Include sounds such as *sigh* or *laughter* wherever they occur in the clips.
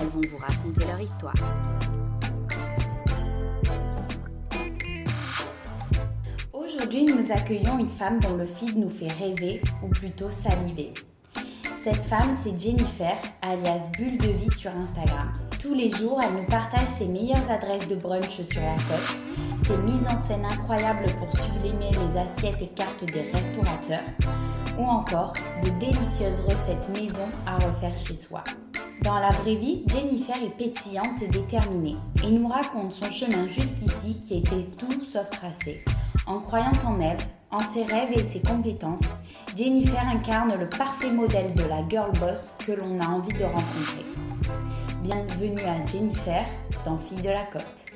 elles vont vous raconter leur histoire. Aujourd'hui, nous accueillons une femme dont le feed nous fait rêver, ou plutôt saliver. Cette femme, c'est Jennifer, alias Bulle de Vie sur Instagram. Tous les jours, elle nous partage ses meilleures adresses de brunch sur la côte, ses mises en scène incroyables pour sublimer les assiettes et cartes des restaurateurs, ou encore de délicieuses recettes maison à refaire chez soi. Dans la vraie vie, Jennifer est pétillante et déterminée et nous raconte son chemin jusqu'ici qui était tout sauf tracé. En croyant en elle, en ses rêves et ses compétences, Jennifer incarne le parfait modèle de la girl boss que l'on a envie de rencontrer. Bienvenue à Jennifer dans Fille de la Côte.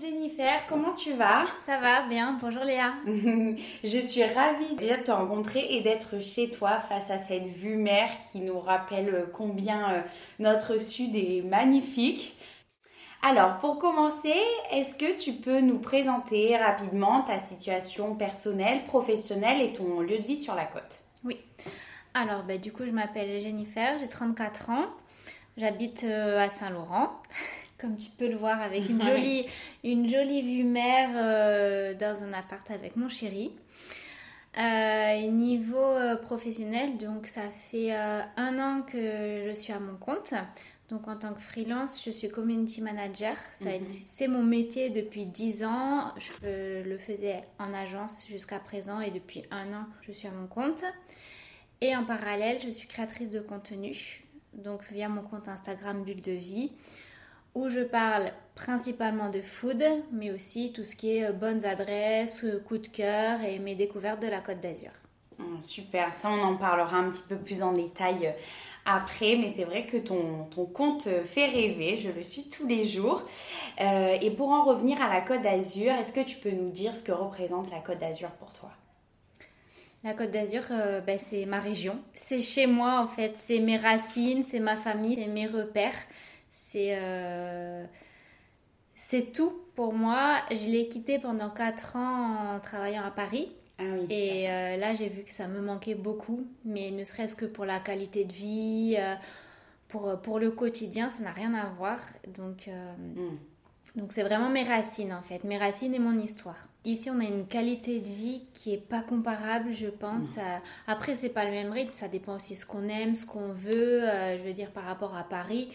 Jennifer, comment tu vas? Ça va bien, bonjour Léa. *laughs* Je suis ravie déjà de te rencontrer et d'être chez toi face à cette vue mer qui nous rappelle combien euh, notre sud est magnifique. Alors, pour commencer, est-ce que tu peux nous présenter rapidement ta situation personnelle, professionnelle et ton lieu de vie sur la côte? Oui. Alors, bah, du coup, je m'appelle Jennifer, j'ai 34 ans. J'habite euh, à Saint-Laurent, *laughs* comme tu peux le voir, avec une jolie, une jolie vue mer euh, dans un appart avec mon chéri. Euh, niveau euh, professionnel, donc ça fait un an que je suis à mon compte. Donc en tant que freelance, je suis community manager. Mhm. été- C'est mon métier depuis 10 ans. Je le faisais en agence jusqu'à présent et depuis un an, je suis à mon compte. Et en parallèle, je suis créatrice de contenu. Donc via mon compte Instagram Bulle de Vie où je parle principalement de food, mais aussi tout ce qui est euh, bonnes adresses, euh, coups de cœur et mes découvertes de la Côte d'Azur. Hum, Super, ça on en parlera un petit peu plus en détail euh, après, mais c'est vrai que ton, ton compte fait rêver, je le suis tous les jours. Euh, et pour en revenir à la Côte d'Azur, est-ce que tu peux nous dire ce que représente la Côte d'Azur pour toi? La Côte d'Azur, euh, ben, c'est ma région. C'est chez moi en fait. C'est mes racines, c'est ma famille, c'est mes repères. C'est euh, c'est tout pour moi. Je l'ai quitté pendant 4 ans en travaillant à Paris. Ah oui. Et euh, là, j'ai vu que ça me manquait beaucoup, mais ne serait-ce que pour la qualité de vie, euh, pour, pour le quotidien, ça n'a rien à voir. Donc, euh, Hum. Donc c'est vraiment mes racines en fait, mes racines et mon histoire. Ici, on a une qualité de vie qui est pas comparable, je pense. à- Après, c'est pas le même rythme, ça dépend aussi ce qu'on aime, ce qu'on veut. euh, je veux dire par rapport à Paris,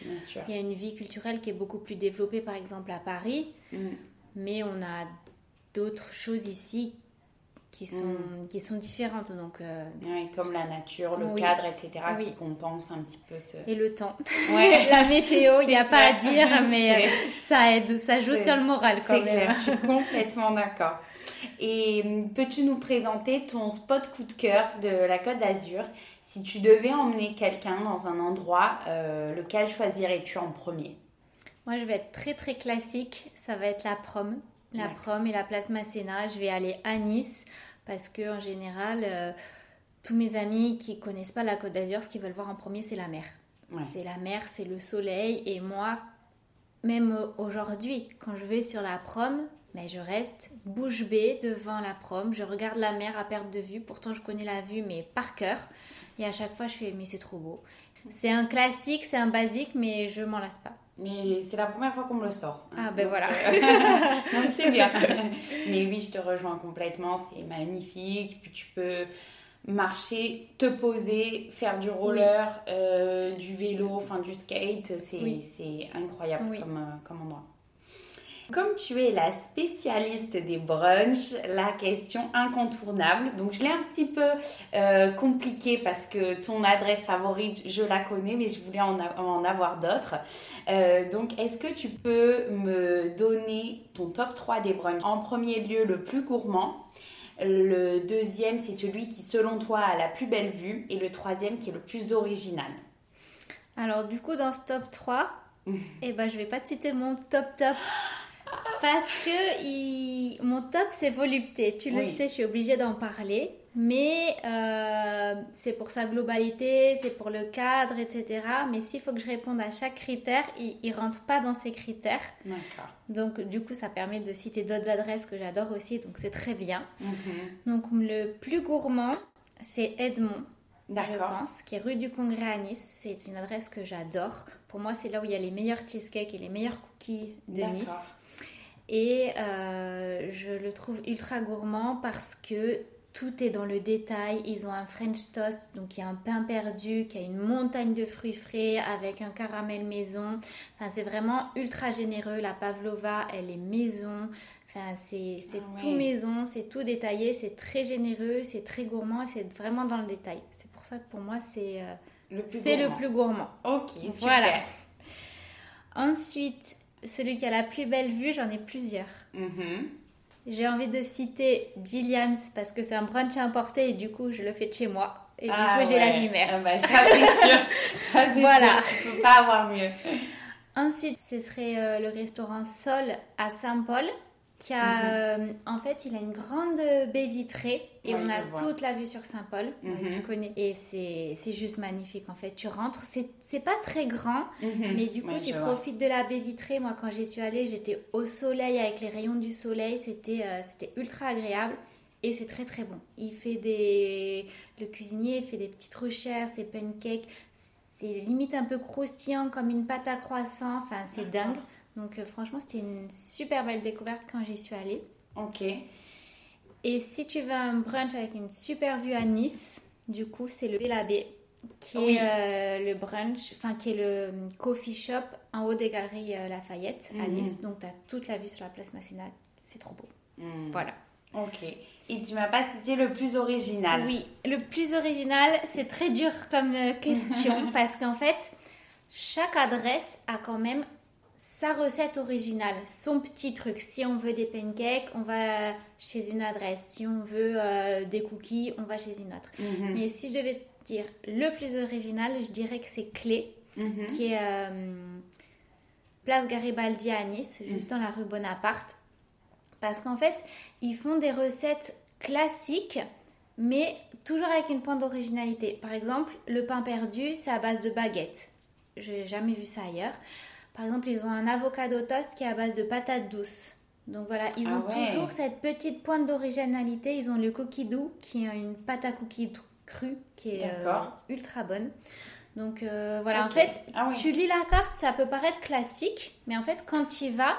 il y a une vie culturelle qui est beaucoup plus développée, par exemple à Paris, Hum. mais on a d'autres choses ici qui sont, qui sont différentes. Donc, euh, Oui, comme la nature, le Oui. cadre, etc., qui compense un petit peu ce... et le temps. Ouais. *laughs* La météo, il n'y a pas à dire, mais euh, *laughs* ça aide, ça joue sur le moral quand C'est même. clair, je suis complètement d'accord. Et hum, peux-tu nous présenter ton spot coup de cœur de la Côte d'Azur? Si tu devais emmener quelqu'un dans un endroit, euh, lequel choisirais-tu en premier? Moi, je vais être très très classique. Ça va être la prom. La prom et la place Masséna. Je vais aller à Nice parce que en général, euh, tous mes amis qui connaissent pas la Côte d'Azur, ce qu'ils veulent voir en premier, c'est la mer. Ouais. C'est la mer, c'est le soleil. Et moi, même aujourd'hui, quand je vais sur la prom, mais je reste bouche bée devant la prom. Je regarde la mer à perte de vue. Pourtant, je connais la vue, mais par cœur. Et à chaque fois, je fais, mais c'est trop beau. C'est un classique, c'est un basique, mais je m'en lasse pas. Mais c'est la première fois qu'on me le sort. Ah ben voilà. *laughs* Donc c'est bien. *laughs* Mais oui, je te rejoins complètement. C'est magnifique. Puis tu peux marcher, te poser, faire du roller, euh, du vélo, enfin du skate. C'est Oui. c'est incroyable Oui. comme, euh, comme endroit. Comme tu es la spécialiste des brunchs, la question incontournable. Donc je l'ai un petit peu euh, compliqué parce que ton adresse favorite, je la connais, mais je voulais en, a- en avoir d'autres. Euh, donc est-ce que tu peux me donner ton top 3 des brunchs? En premier lieu, le plus gourmand. Le deuxième, c'est celui qui, selon toi, a la plus belle vue. Et le troisième, qui est le plus original. Alors du coup, dans ce top 3, eh ben, je vais pas te citer mon top top. *gasps* Parce que mon top, c'est volupté. Tu le sais, je suis obligée d'en parler. Mais euh, c'est pour sa globalité, c'est pour le cadre, etc. Mais s'il faut que je réponde à chaque critère, il ne rentre pas dans ces critères. D'accord. Donc, du coup, ça permet de citer d'autres adresses que j'adore aussi. Donc, c'est très bien. Mhm. Donc, le plus gourmand, c'est Edmond. Je pense, qui est rue du Congrès à Nice. C'est une adresse que j'adore. Pour moi, c'est là où il y a les meilleurs cheesecakes et les meilleurs cookies de Nice. Et euh, je le trouve ultra gourmand parce que tout est dans le détail. Ils ont un French toast, donc il y a un pain perdu, qui a une montagne de fruits frais avec un caramel maison. Enfin, c'est vraiment ultra généreux. La pavlova, elle est maison. Enfin, c'est ah tout maison, c'est tout détaillé, c'est très généreux, c'est très gourmand et c'est vraiment dans le détail. C'est pour ça que pour moi, c'est euh, le, plus gourmand. Ok, super. Voilà. Ensuite, celui qui a la plus belle vue, j'en ai plusieurs. Mm-hmm. J'ai envie de citer Gillian's parce que c'est un brunch à emporter et du coup, je le fais de chez moi. Et du ah coup, j'ai la vue mer. Ah bah, ça, c'est sûr. *laughs* ça, c'est voilà. sûr. Tu peux pas avoir mieux. Ensuite, ce serait euh, le restaurant Sol à Saint-Paul qui a, mhm. euh, en fait, il a une grande baie vitrée et on a toute la vue sur Saint-Paul. Mhm. Tu connais. Et c'est juste magnifique, en fait. Tu rentres, c'est pas très grand, mhm. mais du coup, tu profites de la baie vitrée. Moi, quand j'y suis allée, j'étais au soleil avec les rayons du soleil. C'était euh, c'était ultra agréable. Et c'est très très bon. Il fait des. Le cuisinier fait des petites recherches, ses pancakes. C'est limite un peu croustillant comme une pâte à croissant. Enfin, c'est dingue. Donc euh, franchement, c'était une super belle découverte quand j'y suis allée. Ok. Et si tu veux un brunch avec une super vue à Nice, du coup, c'est le Bellabé, qui est euh, le brunch, enfin qui est le coffee shop en haut des galeries euh, Lafayette à mhm. Nice. Donc tu as toute la vue sur la place Masséna. C'est trop beau. Mhm. Voilà. Ok. Et tu m'as pas cité le plus original. Oui, le plus original, c'est très dur comme question *laughs* parce qu'en fait, chaque adresse a quand même sa recette originale, son petit truc. Si on veut des pancakes, on va chez une adresse. Si on veut euh, des cookies, on va chez une autre. Mhm. Mais si je devais dire le plus original, je dirais que c'est Clé, mhm. qui est euh, place Garibaldi à Nice, mhm. juste dans la rue Bonaparte. Parce qu'en fait, ils font des recettes classiques, mais toujours avec une pointe d'originalité. Par exemple, le pain perdu, c'est à base de baguettes. J'ai jamais vu ça ailleurs. Par exemple, ils ont un avocado toast qui est à base de patates douces. Donc voilà, ils ont ah toujours cette petite pointe d'originalité. Ils ont le cookie doux qui est une pâte à cookies crue qui est euh, ultra bonne. Donc euh, voilà, en fait, ah tu lis la carte, ça peut paraître classique, mais en fait, quand tu y vas,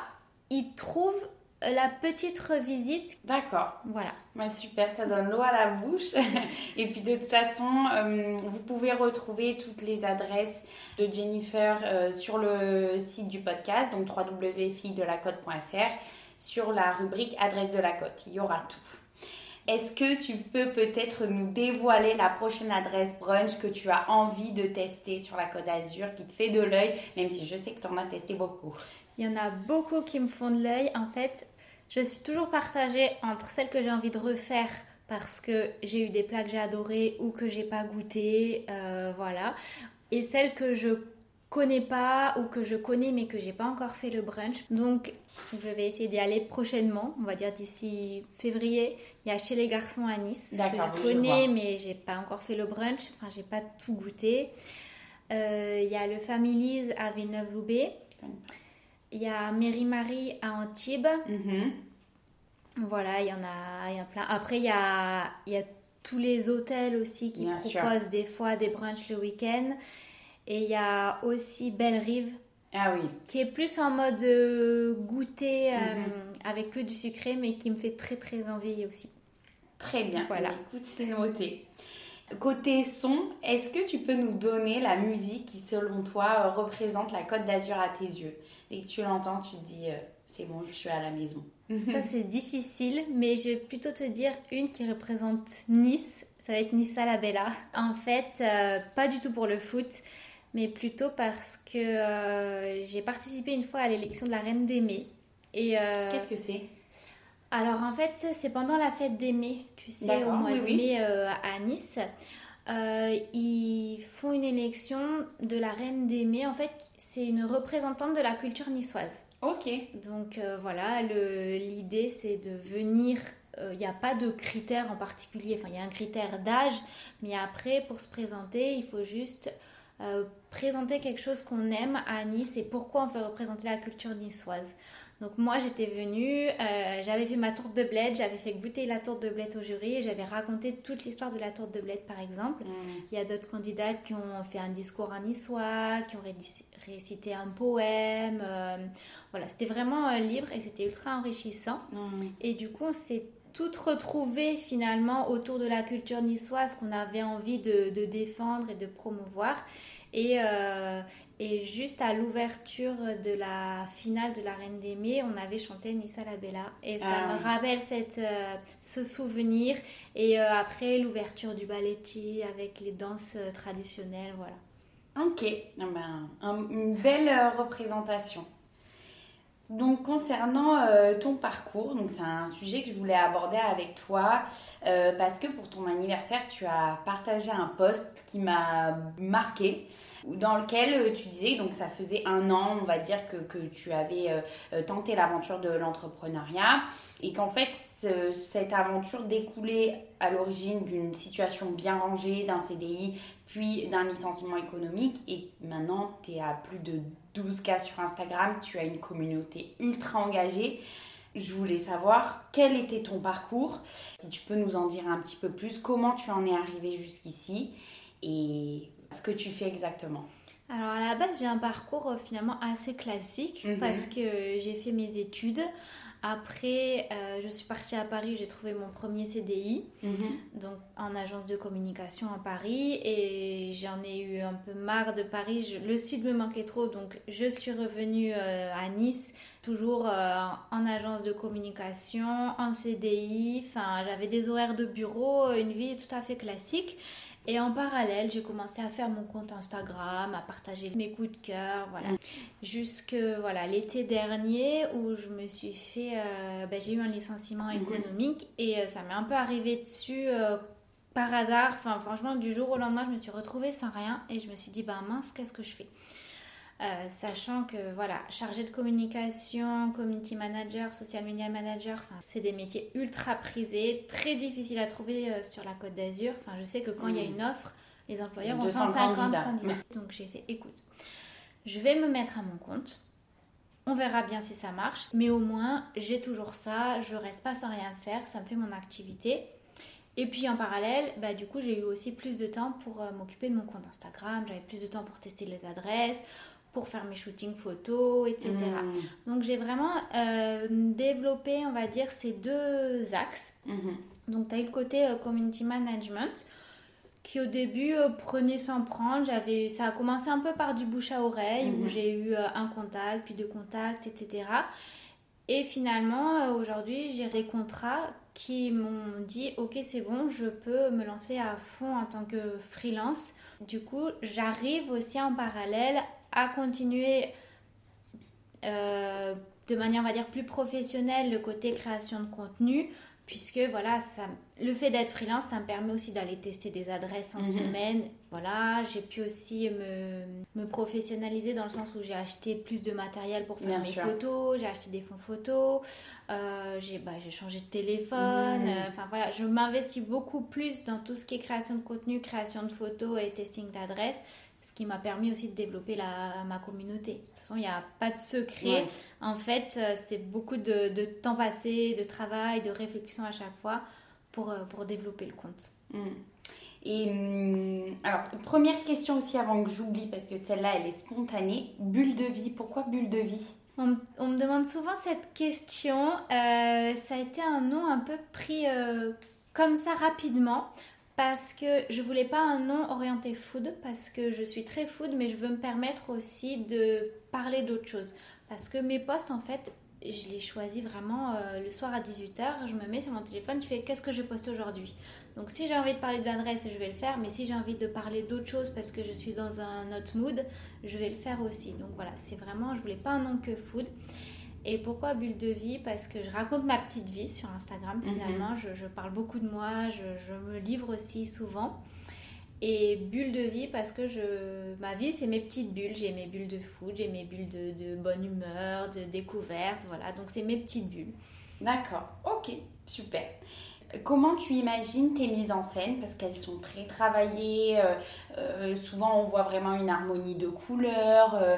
ils trouvent la petite revisite. D'accord. Voilà. Bah, super, ça donne l'eau à la bouche. *laughs* Et puis de toute façon, euh, vous pouvez retrouver toutes les adresses de Jennifer euh, sur le site du podcast, donc www.fille-de-la-côte.fr, sur la rubrique adresse de la côte. Il y aura tout. Est-ce que tu peux peut-être nous dévoiler la prochaine adresse brunch que tu as envie de tester sur la Côte d'Azur, qui te fait de l'œil, même si je sais que tu en as testé beaucoup? Il y en a beaucoup qui me font de l'œil. En fait, je suis toujours partagée entre celles que j'ai envie de refaire parce que j'ai eu des plats que j'ai adorés ou que j'ai pas goûté, euh, voilà, et celles que je connais pas ou que je connais mais que j'ai pas encore fait le brunch. Donc je vais essayer d'y aller prochainement, on va dire d'ici février. Il y a chez les garçons à Nice que je connais mais j'ai pas encore fait le brunch, enfin j'ai pas tout goûté. Euh, il y a le Families à Villeneuve-Loubet. Il y a Mary Marie à Antibes. Mhm. Voilà, il y en a, il y a plein. Après, il y a, il y a tous les hôtels aussi qui proposent des fois des brunchs le week-end. Et il y a aussi Belle Rive. Ah oui. Qui est plus en mode euh, goûter euh, mhm. avec que du sucré, mais qui me fait très très envie aussi. Très bien. Voilà. Écoute, c'est noté. Côté son, est-ce que tu peux nous donner la musique qui, selon toi, représente la Côte d'Azur à tes yeux? Dès que tu l'entends, tu te dis, euh, c'est bon, je suis à la maison. Ça, *laughs* c'est difficile, mais je vais plutôt te dire une qui représente Nice. Ça va être Nissa la Bella. En fait, euh, pas du tout pour le foot, mais plutôt parce que euh, j'ai participé une fois à l'élection de la Reine des Mets. Et Qu'est-ce que c'est? Alors en fait, c'est pendant la fête des tu sais, au mois de mai à Nice. Euh, ils font une élection de la reine des En fait, c'est une représentante de la culture niçoise. Ok. Donc euh, voilà, l'idée c'est de venir. Il n'y a pas de critère en particulier. Enfin, il y a un critère d'âge, mais après, pour se présenter, il faut juste présenter quelque chose qu'on aime à Nice et pourquoi on veut représenter la culture niçoise. Donc moi j'étais venue, euh, j'avais fait ma tourte de bled, j'avais fait goûter la tourte de bled au jury et j'avais raconté toute l'histoire de la tourte de bled par exemple. Mm. Il y a d'autres candidates qui ont fait un discours en niçois, qui ont récité un poème. Euh, voilà, c'était vraiment euh, libre et c'était ultra enrichissant. Mm. Et du coup on s'est toutes retrouvées finalement autour de la culture niçoise qu'on avait envie de, de, défendre et de promouvoir. Et, et juste à l'ouverture de la finale de la Reine des Mets, on avait chanté Nissa la Bella. Et ça ah me rappelle cette, euh, ce souvenir. Et euh, après, l'ouverture du balletti avec les danses euh, traditionnelles, voilà. Ok, ah ben, une belle représentation. Donc concernant euh, ton parcours, c'est un sujet que je voulais aborder avec toi euh, parce que pour ton anniversaire, tu as partagé un post qui m'a marqué dans lequel euh, tu disais donc ça faisait un an, on va dire que, que tu avais tenté l'aventure de l'entrepreneuriat et qu'en fait cette aventure découlait à l'origine d'une situation bien rangée, d'un CDI, puis d'un licenciement économique et maintenant tu es à plus de 12 cas sur Instagram, tu as une communauté ultra engagée. Je voulais savoir quel était ton parcours, si tu peux nous en dire un petit peu plus, comment tu en es arrivé jusqu'ici? Et ce que tu fais exactement? Alors à la base, j'ai un parcours euh, finalement assez classique mhm. parce que j'ai fait mes études. Après, euh, je suis partie à Paris, j'ai trouvé mon premier CDI, mhm. donc en agence de communication à Paris, et j'en ai eu un peu marre de Paris. le sud me manquait trop, donc je suis revenue euh, à Nice, toujours euh, en agence de communication, en CDI. Enfin, j'avais des horaires de bureau, une vie tout à fait classique. Et en parallèle, j'ai commencé à faire mon compte Instagram, à partager mes coups de cœur, voilà. Mm. Jusque voilà l'été dernier où je me suis fait, euh, ben, j'ai eu un licenciement mm-hmm. économique et euh, ça m'est un peu arrivé dessus euh, par hasard. Enfin, franchement, du jour au lendemain, je me suis retrouvée sans rien et je me suis dit, bah mince, qu'est-ce que je fais? Euh, sachant que voilà, chargé de communication, community manager, social media manager, c'est des métiers ultra prisés, très difficiles à trouver euh, sur la Côte d'Azur. Enfin, je sais que quand il y a mm. une offre, les employeurs ont 150 candidats. *laughs* Donc j'ai fait, écoute, je vais me mettre à mon compte. On verra bien si ça marche, mais au moins j'ai toujours ça, je reste pas sans rien faire, ça me fait mon activité. Et puis en parallèle, bah, du coup, j'ai eu aussi plus de temps pour euh, m'occuper de mon compte Instagram, j'avais plus de temps pour tester les adresses, pour faire mes shootings photos, etc. Mm. Donc j'ai vraiment euh, développé, on va dire, ces deux axes. Mm-hmm. Donc tu as eu le côté euh, community management qui au début euh, prenait sans prendre. J'avais, ça a commencé un peu par du bouche à oreille où mm-hmm. j'ai eu un contact, puis deux contacts, etc. Et finalement, aujourd'hui, j'ai des contrats qui m'ont dit ok c'est bon je peux me lancer à fond en tant que freelance du coup j'arrive aussi en parallèle à continuer euh, de manière, on va dire, plus professionnelle le côté création de contenu, puisque voilà, ça, le fait d'être freelance, ça me permet aussi d'aller tester des adresses en mhm. semaine. Voilà, j'ai pu aussi me, me, professionnaliser dans le sens où j'ai acheté plus de matériel pour faire mes photos, j'ai acheté des fonds photos, euh, j'ai bah, changé de téléphone. Euh, enfin voilà, je m'investis beaucoup plus dans tout ce qui est création de contenu, création de photos et testing d'adresses ce qui m'a permis aussi de développer la, ma communauté. De toute façon, il n'y a pas de secret. En fait, euh, c'est beaucoup de, de, temps passé, de travail, de réflexion à chaque fois pour, euh, pour développer le compte. Mm. Et mm, alors, première question aussi avant que j'oublie, parce que celle-là, elle est spontanée. Bulle de vie, pourquoi bulle de vie? On, on, me demande souvent cette question. Euh, ça a été un nom un peu pris comme ça rapidement parce que je voulais pas un nom orienté food parce que je suis très food mais je veux me permettre aussi de parler d'autres choses. Parce que mes posts en fait je les choisis vraiment euh, le soir à 18h je me mets sur mon téléphone je fais qu'est-ce que je poste aujourd'hui? Donc si j'ai envie de parler de l'adresse je vais le faire mais si j'ai envie de parler d'autres choses parce que je suis dans un autre mood je vais le faire aussi. Donc voilà c'est vraiment je voulais pas un nom que food et pourquoi bulle de vie? Parce que je raconte ma petite vie sur Instagram mhm. finalement. je, parle beaucoup de moi, je, me livre aussi souvent. Et bulle de vie parce que je, ma vie c'est mes petites bulles. J'ai mes bulles de foot, j'ai mes bulles de, de bonne humeur, de découverte, voilà. Donc c'est mes petites bulles. D'accord, ok, super. Comment tu imagines tes mises en scène? Parce qu'elles sont très travaillées. euh, euh, souvent, on voit vraiment une harmonie de couleurs. euh,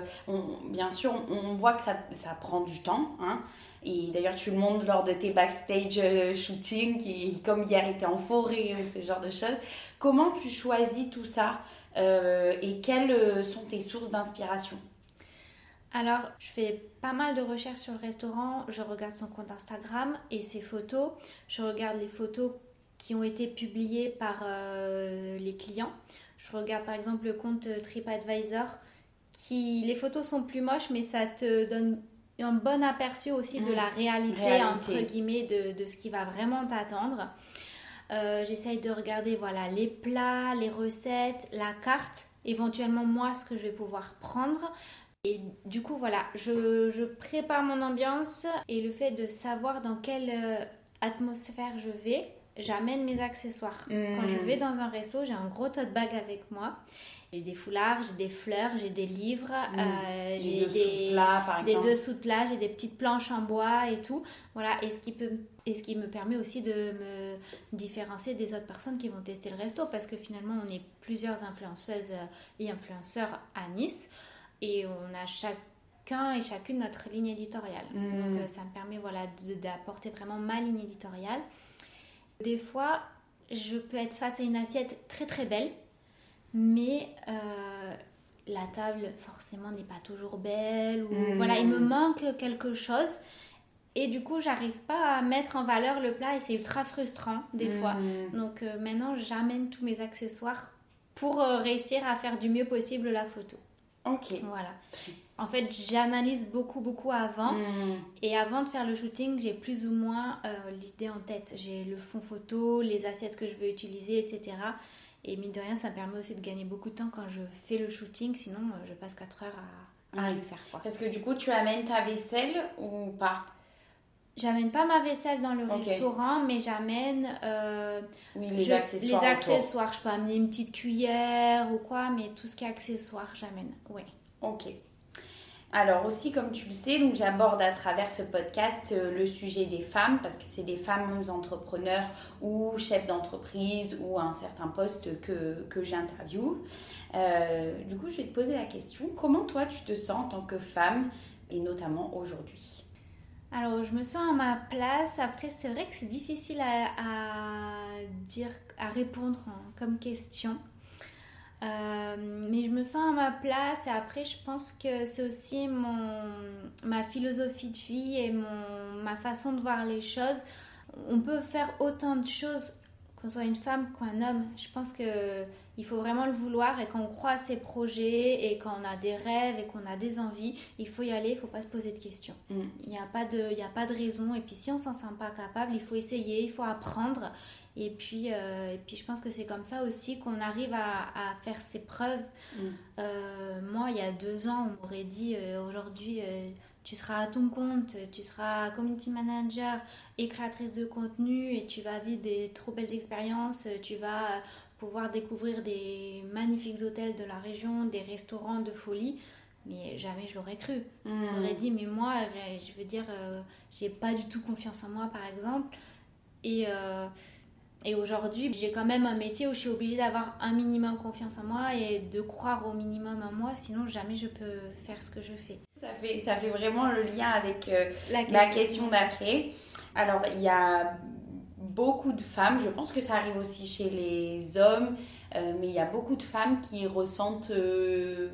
bien sûr, on, voit que ça, ça prend du temps. hein. Et d'ailleurs, tu le montres lors de tes backstage euh, shooting, comme hier était en forêt ou ce genre de choses. Comment tu choisis tout ça Et quelles sont tes sources d'inspiration? Alors, je fais pas mal de recherches sur le restaurant. Je regarde son compte Instagram et ses photos. Je regarde les photos qui ont été publiées par euh, les clients. Je regarde par exemple le compte TripAdvisor. Qui, les photos sont plus moches, mais ça te donne un bon aperçu aussi de Mmh. la réalité, Réalité. entre guillemets de, de ce qui va vraiment t'attendre. Euh, J'essaye de regarder voilà les plats, les recettes, la carte, éventuellement moi ce que je vais pouvoir prendre. Et du coup voilà, je, je prépare mon ambiance et le fait de savoir dans quelle euh, atmosphère je vais, j'amène mes accessoires. Mm. Quand je vais dans un resto, j'ai un gros tote bag avec moi. J'ai des foulards, j'ai des fleurs, j'ai des livres, euh, Les j'ai des, des dessous de plats, j'ai des petites planches en bois et tout. Voilà, et ce qui peut et ce qui me permet aussi de me différencier des autres personnes qui vont tester le resto parce que finalement on est plusieurs influenceuses et influenceurs à Nice et on a chacun et chacune notre ligne éditoriale. Mm. Donc euh, ça me permet voilà d'apporter vraiment ma ligne éditoriale. Des fois, je peux être face à une assiette très très belle, mais euh, la table forcément n'est pas toujours belle ou Mm. voilà, il me manque quelque chose et du coup, j'arrive pas à mettre en valeur le plat et c'est ultra frustrant des fois. Mm. Donc euh, maintenant, j'amène tous mes accessoires pour réussir à faire du mieux possible la photo. Ok. Voilà. En fait, j'analyse beaucoup beaucoup avant Mm. et avant de faire le shooting, j'ai plus ou moins euh, l'idée en tête. J'ai le fond photo, les assiettes que je veux utiliser, etc. Et mine de rien, ça me permet aussi de gagner beaucoup de temps quand je fais le shooting. Sinon, euh, je passe 4 heures à, à Mm. le faire. Quoi. Parce que du coup, tu amènes ta vaisselle ou pas? J'amène pas ma vaisselle dans le restaurant, mais j'amène euh, Oui, les je- accessoires. les autour. accessoires. Je peux amener une petite cuillère ou quoi, mais tout ce qui est accessoires, j'amène. Oui. Ok. Alors aussi, comme tu le sais, donc j'aborde à travers ce podcast euh, le sujet des femmes parce que c'est des femmes entrepreneurs ou chefs d'entreprise ou à un certain poste que, que j'interviewe. Euh, du coup, je vais te poser la question comment toi tu te sens en tant que femme et notamment aujourd'hui? Alors, je me sens à ma place. Après, c'est vrai que c'est difficile à, dire, à répondre comme question. Euh, mais je me sens à ma place et après je pense que c'est aussi mon, ma philosophie de vie et mon, ma façon de voir les choses. On peut faire autant de choses qu'on soit une femme qu'un homme. Je pense que il faut vraiment le vouloir et quand on croit à ses projets et quand on a des rêves et qu'on a des envies, il faut y aller, il faut pas se poser de questions. Mm. Il n'y a, pas de- il y a pas de raison. Et puis si on s'en sent pas capable, il faut essayer, il faut apprendre. Et puis, euh, et puis je pense que c'est comme ça aussi qu'on arrive à, à faire ses preuves. Mm. Euh, moi, il y a deux ans, on m'aurait dit euh, aujourd'hui, tu seras à ton compte, tu seras community manager et créatrice de contenu et tu vas vivre des trop belles expériences, tu vas pouvoir découvrir des magnifiques hôtels de la région, des restaurants de folie. Mais jamais je l'aurais cru. Mm. J'aurais dit, mais moi, je- je veux dire, euh, j'ai pas du tout confiance en moi, par exemple. Et, euh, et aujourd'hui, j'ai quand même un métier où je suis obligée d'avoir un minimum confiance en moi et de croire au minimum en moi, sinon jamais je peux faire ce que je fais. Ça fait, ça fait vraiment le lien avec euh, La Ma question d'après. Alors, il y a beaucoup de femmes, je pense que ça arrive aussi chez les hommes, euh, mais il y a beaucoup de femmes qui ressentent euh,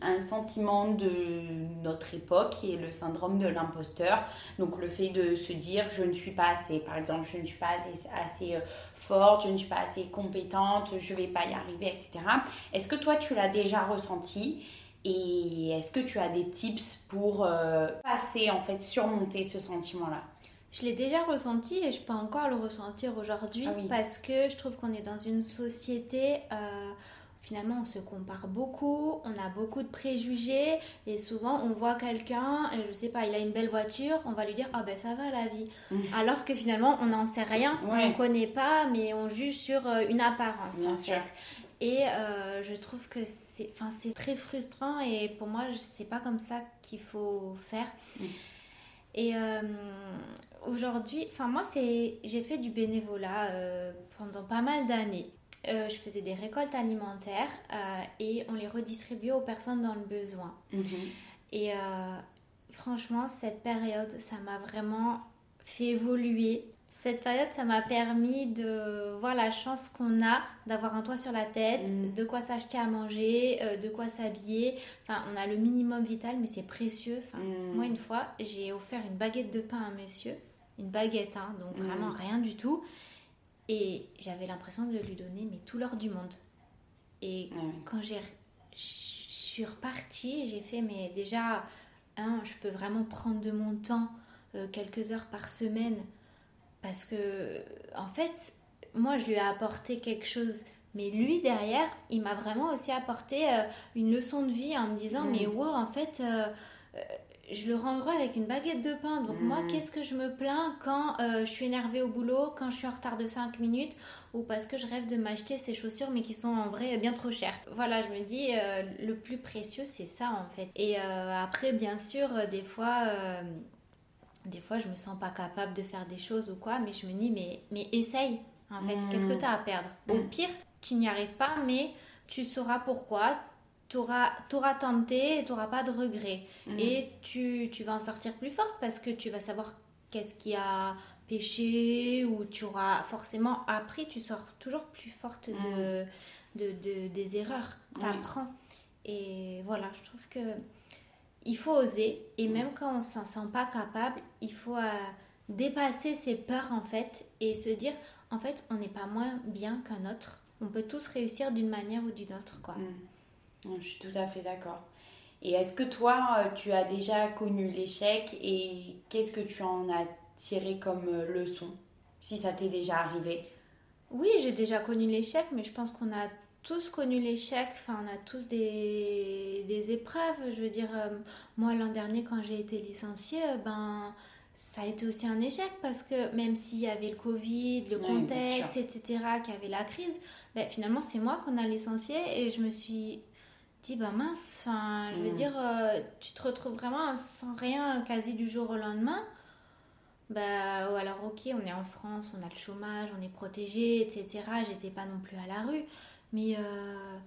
un sentiment de notre époque qui est le syndrome de l'imposteur. Donc, le fait de se dire je ne suis pas assez, par exemple, je ne suis pas assez, assez, forte, je ne suis pas assez compétente, je ne vais pas y arriver, etc. Est-ce que toi, tu l'as déjà ressenti? Et est-ce que tu as des tips pour euh, passer, en fait, surmonter ce sentiment-là? Je l'ai déjà ressenti et je peux encore le ressentir aujourd'hui Ah oui. parce que je trouve qu'on est dans une société, euh, finalement on se compare beaucoup, on a beaucoup de préjugés et souvent on voit quelqu'un, et je sais pas, il a une belle voiture, on va lui dire ah ben ça va la vie. Mhm. Alors que finalement on n'en sait rien, Ouais. on connaît pas mais on juge sur euh, une apparence Bien en sûr. fait. Et je trouve que c'est, enfin, c'est très frustrant et pour moi, c'est pas comme ça qu'il faut faire. Et aujourd'hui, enfin moi, c'est, j'ai fait du bénévolat pendant pas mal d'années. je faisais des récoltes alimentaires et on les redistribuait aux personnes dans le besoin. Mm-hmm. Et franchement, cette période, ça m'a vraiment fait évoluer. Cette période, ça m'a permis de voir la chance qu'on a d'avoir un toit sur la tête, mm. de quoi s'acheter à manger, euh, de quoi s'habiller. Enfin, on a le minimum vital, mais c'est précieux. Enfin, mm. Moi, une fois, j'ai offert une baguette de pain à monsieur. Une baguette, hein, donc mm. vraiment rien du tout. Et j'avais l'impression de lui donner mais tout l'or du monde. Et ah quand j'ai, je suis repartie, j'ai fait mais déjà je peux vraiment prendre de mon temps euh, quelques heures par semaine parce que, en fait, moi, je lui ai apporté quelque chose. Mais lui, derrière, il m'a vraiment aussi apporté euh, une leçon de vie en me disant, mm. mais wow, en fait, euh, je le rends heureux avec une baguette de pain. Donc moi, mm. qu'est-ce que je me plains quand je suis énervée au boulot, quand je suis en retard de 5 minutes, ou parce que je rêve de m'acheter ces chaussures, mais qui sont en vrai bien trop chères. Voilà, je me dis, le plus précieux, c'est ça en fait. Et après, bien sûr, des fois des fois, je me sens pas capable de faire des choses ou quoi, mais je me dis, mais, mais essaye, en fait. Qu'est-ce que mm. tu as à perdre? Au mm. pire, tu n'y arrives pas, mais tu sauras pourquoi. Tu auras, tenté et tu n'auras pas de regrets. Mm. Et tu, tu, vas en sortir plus forte parce que tu vas savoir qu'est-ce qui a péché ou tu auras forcément appris. Tu sors toujours plus forte de, de, des erreurs. Tu apprends. Et voilà, je trouve que il faut oser et même quand on ne s'en sent pas capable, il faut euh, dépasser ses peurs en fait et se dire en fait on n'est pas moins bien qu'un autre. On peut tous réussir d'une manière ou d'une autre quoi. Mm. Je suis tout à fait d'accord. Et est-ce que toi euh, tu as déjà connu l'échec et qu'est-ce que tu en as tiré comme euh, leçon si ça t'est déjà arrivé? Oui, j'ai déjà connu l'échec mais je pense qu'on a tous connu l'échec, enfin on a tous des, des épreuves. Je veux dire, euh, moi l'an dernier quand j'ai été licenciée, euh, ben ça a été aussi un échec parce que même s'il y avait le Covid, le contexte, etc., qu'il y avait la crise, ben, finalement c'est moi qu'on a licencié et je me suis dit, ben mince, enfin je veux mm. dire, euh, tu te retrouves vraiment sans rien quasi du jour au lendemain. Bah, ou alors ok, on est en France, on a le chômage, on est protégé, etc. J'étais pas non plus à la rue. Mais, euh,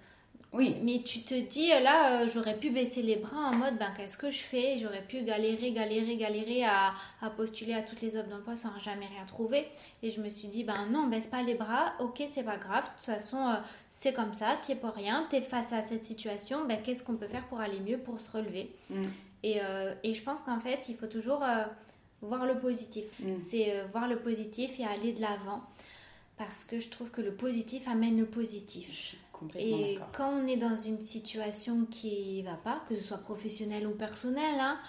oui. mais tu te dis, là, euh, j'aurais pu baisser les bras en mode, ben, qu'est-ce que je fais? J'aurais pu galérer, galérer, galérer à, à, postuler à toutes les offres d'emploi sans jamais rien trouver. Et je me suis dit, ben non, baisse pas les bras, ok, c'est pas grave, de toute façon, euh, c'est comme ça, tu es pour rien, tu es face à cette situation, ben, qu'est-ce qu'on peut faire pour aller mieux, pour se relever? Mm. et, et, je pense qu'en fait, il faut toujours voir le positif. Mm. C'est voir le positif et aller de l'avant parce que je trouve que le positif amène le positif. Et quand on est dans une situation qui va pas, que ce soit professionnel ou personnel, hein,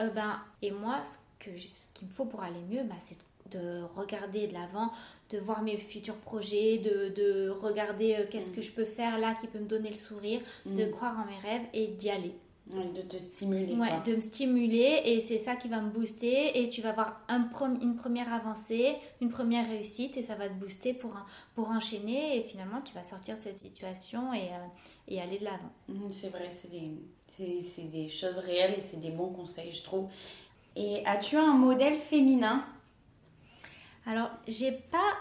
euh, ben, et moi, ce qu'il ce me faut pour aller mieux, ben, c'est de regarder de l'avant, de voir mes futurs projets, de, de regarder euh, qu'est-ce mm. que je peux faire là qui peut me donner le sourire, de mm. croire en mes rêves et d'y aller de te stimuler. Ouais, de me stimuler et c'est ça qui va me booster et tu vas avoir un une première avancée, une première réussite et ça va te booster pour, pour enchaîner et finalement tu vas sortir de cette situation et, euh, et aller de l'avant. Mhm, c'est vrai, c'est des, des, choses réelles et c'est des bons conseils, je trouve. Et as-tu un modèle féminin? Alors, j'ai pas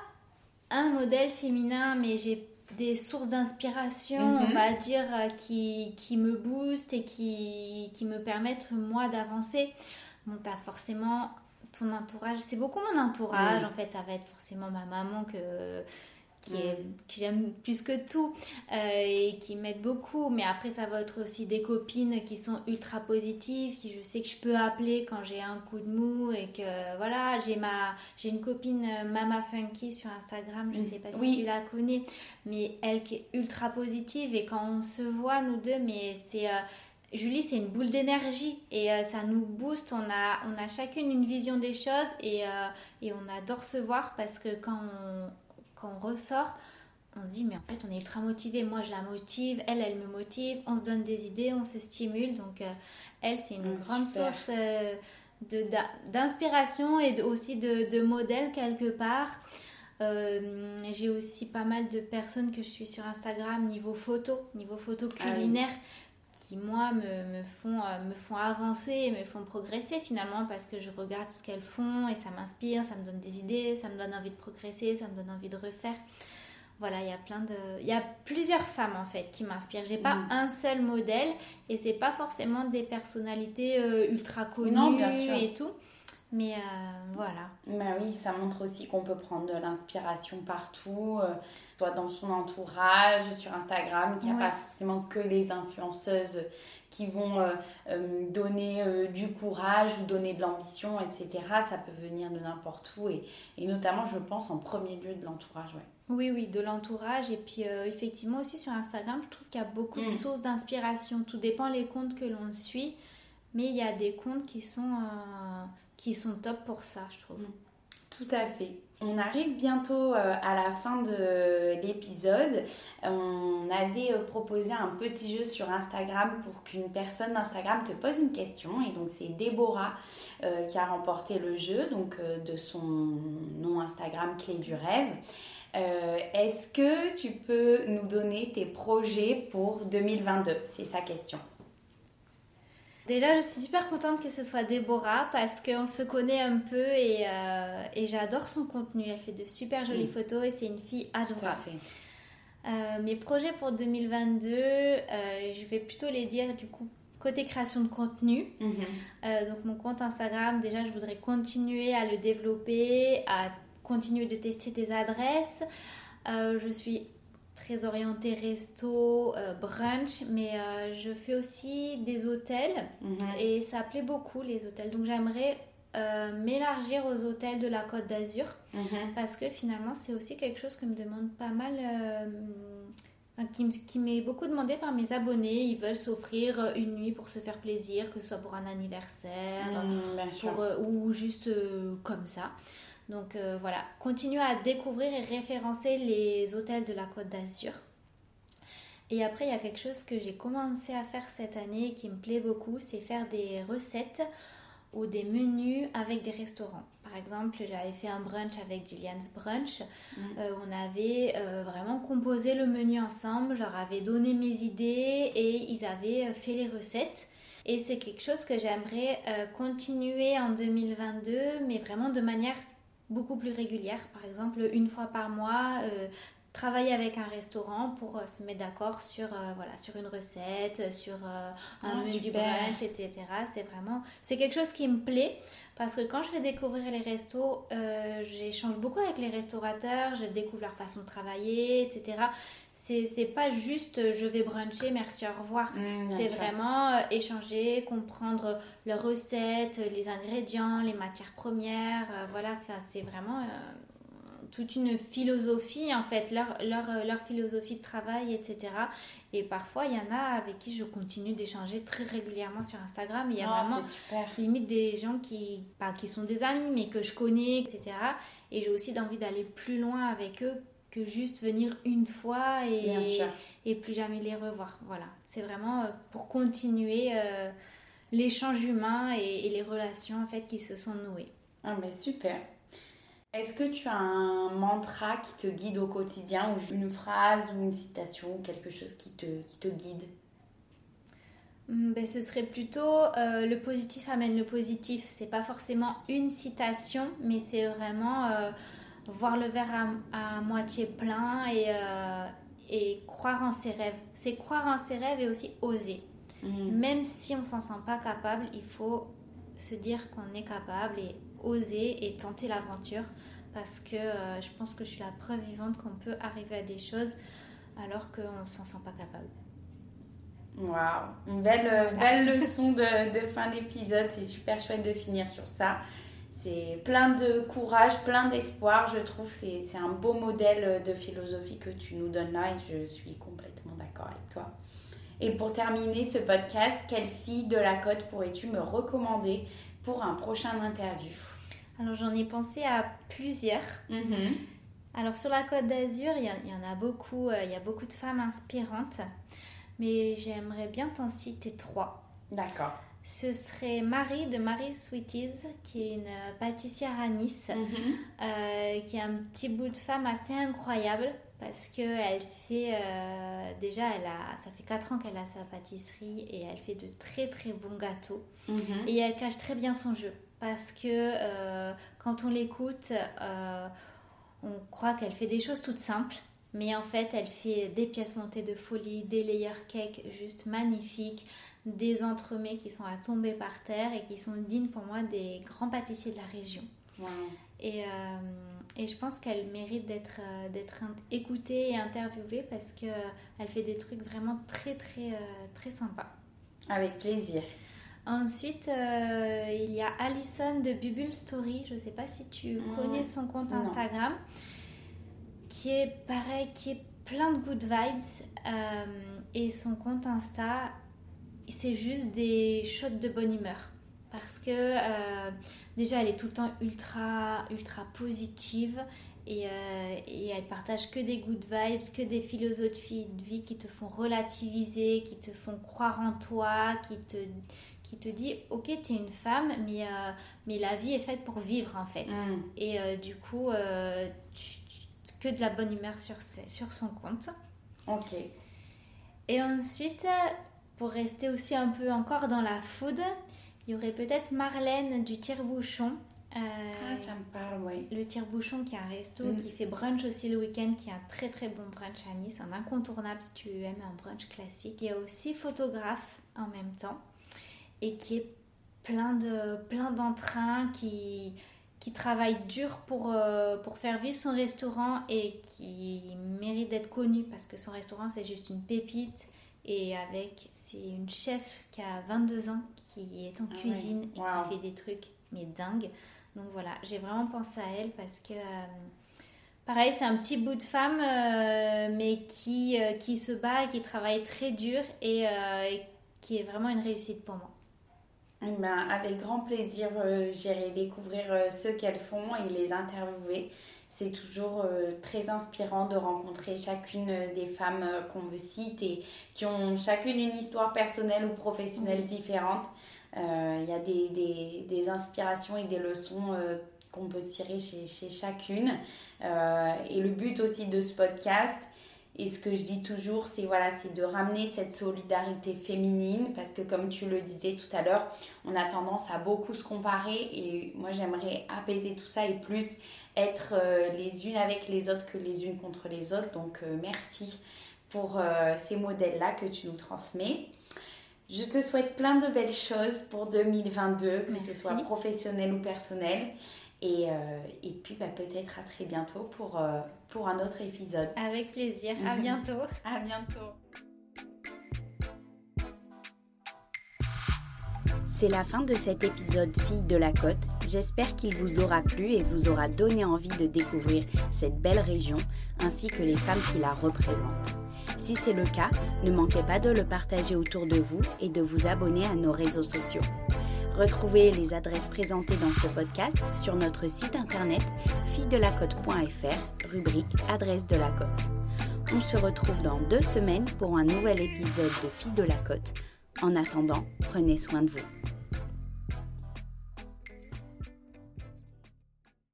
un modèle féminin, mais j'ai des sources d'inspiration, on mhm. va dire, euh, qui, qui, me boostent et qui, qui me permettent, moi, d'avancer. Bon, t'as forcément ton entourage, c'est beaucoup mon entourage, en fait, ça va être forcément ma maman que qui, est, qui j'aime plus que tout euh, et qui m'aide beaucoup. Mais après, ça va être aussi des copines qui sont ultra positives, qui je sais que je peux appeler quand j'ai un coup de mou et que voilà, j'ai ma j'ai une copine euh, Mama Funky sur Instagram, je sais pas si tu la connais, mais elle qui est ultra positive et quand on se voit nous deux, mais c'est euh, Julie, c'est une boule d'énergie et ça nous booste. On a, on a chacune une vision des choses et, et on adore se voir parce que quand on, quand on ressort, on se dit mais en fait on est ultra motivé. Moi je la motive, elle elle me motive, on se donne des idées, on se stimule. Donc euh, elle c'est une grande source euh, d'inspiration et aussi de, de, modèle quelque part. j'ai aussi pas mal de personnes que je suis sur Instagram niveau photo, niveau photo ah culinaire qui moi me, me font, euh, me font avancer et me font progresser finalement parce que je regarde ce qu'elles font et ça m'inspire, ça me donne des idées, ça me donne envie de progresser, ça me donne envie de refaire. Voilà, il y a plein de il y a plusieurs femmes en fait qui m'inspirent. J'ai pas mm. un seul modèle et c'est pas forcément des personnalités euh, ultra connues et tout. Mais euh, voilà. Bah oui, ça montre aussi qu'on peut prendre de l'inspiration partout, euh, soit dans son entourage, sur Instagram, qu'il n'y a pas forcément que les influenceuses qui vont euh, donner du courage ou donner de l'ambition, etc. Ça peut venir de n'importe où et, et, notamment, je pense, en premier lieu de l'entourage. Ouais. Oui, oui, de l'entourage. Et puis, effectivement, aussi sur Instagram, je trouve qu'il y a beaucoup de mm. sources d'inspiration. Tout dépend les comptes que l'on suit, mais il y a des comptes qui sont qui sont top pour ça, je trouve. Tout à fait. On arrive bientôt euh, à la fin de l'épisode. On avait euh, proposé un petit jeu sur Instagram pour qu'une personne d'Instagram te pose une question. Et donc c'est Déborah euh, qui a remporté le jeu, donc de son nom Instagram Clé du rêve. Est-ce que tu peux nous donner tes projets pour 2022 C'est sa question. Déjà, je suis super contente que ce soit Déborah parce qu'on se connaît un peu et, euh, et j'adore son contenu. Elle fait de super jolies photos et c'est une fille adorable. Euh, mes projets pour 2022, euh, je vais plutôt les dire du coup côté création de contenu. Mhm. donc mon compte Instagram, déjà, je voudrais continuer à le développer, à continuer de tester des adresses. je suis très orientée resto, euh, brunch, mais euh, je fais aussi des hôtels mhm. et ça plaît beaucoup les hôtels. Donc j'aimerais euh, m'élargir aux hôtels de la Côte d'Azur mhm. parce que finalement c'est aussi quelque chose que me demande pas mal. qui, qui m'est beaucoup demandé par mes abonnés. Ils veulent s'offrir une nuit pour se faire plaisir, que ce soit pour un anniversaire mhm, ou juste comme ça. Donc euh, voilà, continuez à découvrir et référencer les hôtels de la Côte d'Azur. Et après, il y a quelque chose que j'ai commencé à faire cette année et qui me plaît beaucoup, c'est faire des recettes ou des menus avec des restaurants. Par exemple, j'avais fait un brunch avec Gillian's Brunch. Mm. Euh, on avait euh, vraiment composé le menu ensemble. Je leur avais donné mes idées et ils avaient fait les recettes. Et c'est quelque chose que j'aimerais continuer en 2022, mais vraiment de manière beaucoup plus régulière. Par exemple, une fois par mois, euh, travailler avec un restaurant pour euh, se mettre d'accord sur, euh, voilà, sur une recette, sur un ah, menu du brunch, etc. C'est vraiment, c'est quelque chose qui me plaît parce que quand je vais découvrir les restos, j'échange beaucoup avec les restaurateurs, je découvre leur façon de travailler, etc c'est pas juste euh, je vais bruncher, merci, au revoir. Mmh, c'est vraiment euh, échanger, comprendre leurs recettes, les ingrédients, les matières premières. Euh, voilà, c'est vraiment toute une philosophie, en fait, leur, leur, leur, philosophie de travail, etc. Et parfois, il y en a avec qui je continue d'échanger très régulièrement sur Instagram. Il y a oh, vraiment limite des gens qui, pas qui sont des amis, mais que je connais, etc. Et j'ai aussi envie d'aller plus loin avec eux que juste venir une fois et, et plus jamais les revoir. Voilà, c'est vraiment euh, pour continuer euh, l'échange humain et, les relations en fait qui se sont nouées. Ah ben super. Est-ce que tu as un mantra qui te guide au quotidien ou une phrase ou une citation ou quelque chose qui te, qui te guide? Hmm, ben, ce serait plutôt euh, le positif amène le positif. C'est pas forcément une citation, mais c'est vraiment voir le verre à, moitié plein et, euh, et, croire en ses rêves. C'est croire en ses rêves et aussi oser. Mm. Même si on s'en sent pas capable, il faut se dire qu'on est capable et oser et tenter l'aventure parce que euh, je pense que je suis la preuve vivante qu'on peut arriver à des choses alors qu'on ne s'en sent pas capable. Waouh, une belle, belle leçon de, de fin d'épisode. C'est super chouette de finir sur ça c'est plein de courage, plein d'espoir, je trouve. C'est un beau modèle de philosophie que tu nous donnes là et je suis complètement d'accord avec toi. Et pour terminer ce podcast, quelle fille de la côte pourrais-tu me recommander pour un prochain interview? Alors j'en ai pensé à plusieurs. Mm-hmm. Alors sur la côte d'Azur, il y, en a beaucoup, euh, il y a beaucoup de femmes inspirantes, mais j'aimerais bien t'en citer trois. D'accord. Ce serait Marie de Marie Sweeties, qui est une euh, pâtissière à Nice, Mhm. euh, qui est un petit bout de femme assez incroyable parce que elle fait euh, déjà, elle a, ça fait 4 ans qu'elle a sa pâtisserie et elle fait de très très bons gâteaux. Mhm. Et elle cache très bien son jeu parce que euh, quand on l'écoute, on croit qu'elle fait des choses toutes simples. Mais en fait, elle fait des pièces montées de folie, des layer cakes juste magnifiques, des entremets qui sont à tomber par terre et qui sont dignes pour moi des grands pâtissiers de la région. Wow. Et, euh, et je pense qu'elle mérite d'être euh, d'être écoutée et interviewée parce qu'elle fait des trucs vraiment très très euh, très sympas. Avec plaisir. Ensuite, euh, il y a Alison de Bubble Story. Je ne sais pas si tu connais son compte Non. Instagram. Qui est pareil, qui est plein de good vibes. euh, et son compte Insta, c'est juste des shots de bonne humeur. Parce que euh, déjà, elle est tout le temps ultra, ultra positive. Et, euh, et elle partage que des good vibes, que des philosophies de vie qui te font relativiser, qui te font croire en toi, qui te, qui te dit ok t'es une femme mais, euh, mais la vie est faite pour vivre en fait Mm. et euh, du coup euh, tu- tu- que de la bonne humeur sur, ses- sur son compte Ok. et ensuite pour rester aussi un peu encore dans la food il y aurait peut-être Marlène du tire-bouchon Euh, Ah, ça me parle, oui. le tire-bouchon qui est un resto Mm. qui fait brunch aussi le week-end, qui est un très très bon brunch à Nice, un incontournable si tu aimes un brunch classique. Il y a aussi photographe en même temps et qui est plein de plein d'entrain, qui qui travaille dur pour, euh, pour faire vivre son restaurant et qui mérite d'être connu parce que son restaurant c'est juste une pépite et avec c'est une chef qui a 22 ans qui est en Ah cuisine et Wow. qui fait des trucs mais dingues. Donc voilà, j'ai vraiment pensé à elle parce que, euh, pareil, c'est un petit bout de femme, euh, mais qui, euh, qui se bat, et qui travaille très dur et, et qui est vraiment une réussite pour moi. Eh ben, avec grand plaisir, j'irai découvrir ce qu'elles font et les interviewer. C'est toujours euh, très inspirant de rencontrer chacune euh, des femmes euh, qu'on me cite et qui ont chacune une histoire personnelle ou professionnelle différente. Euh, Il y a des, des- des inspirations et des leçons qu'on peut tirer chez, chez chacune. Et le but aussi de ce podcast, et ce que je dis toujours, c'est voilà, c'est de ramener cette solidarité féminine parce que comme tu le disais tout à l'heure, on a tendance à beaucoup se comparer et moi j'aimerais apaiser tout ça et plus être euh, les unes avec les autres que les unes contre les autres. Donc euh, merci pour euh, ces modèles-là que tu nous transmets. Je te souhaite plein de belles choses pour 2022, que Merci. ce soit professionnel ou personnel. Et, euh, et puis bah, peut-être à très bientôt pour, euh, pour un autre épisode. Avec plaisir, à Mhm. bientôt. À bientôt. C'est la fin de cet épisode Fille de la Côte. J'espère qu'il vous aura plu et vous aura donné envie de découvrir cette belle région ainsi que les femmes qui la représentent. Si c'est le cas, ne manquez pas de le partager autour de vous et de vous abonner à nos réseaux sociaux. Retrouvez les adresses présentées dans ce podcast sur notre site internet fille-de-la-côte.fr, rubrique Adresse de la Côte. On se retrouve dans deux semaines pour un nouvel épisode de Filles de la Côte. En attendant, prenez soin de vous.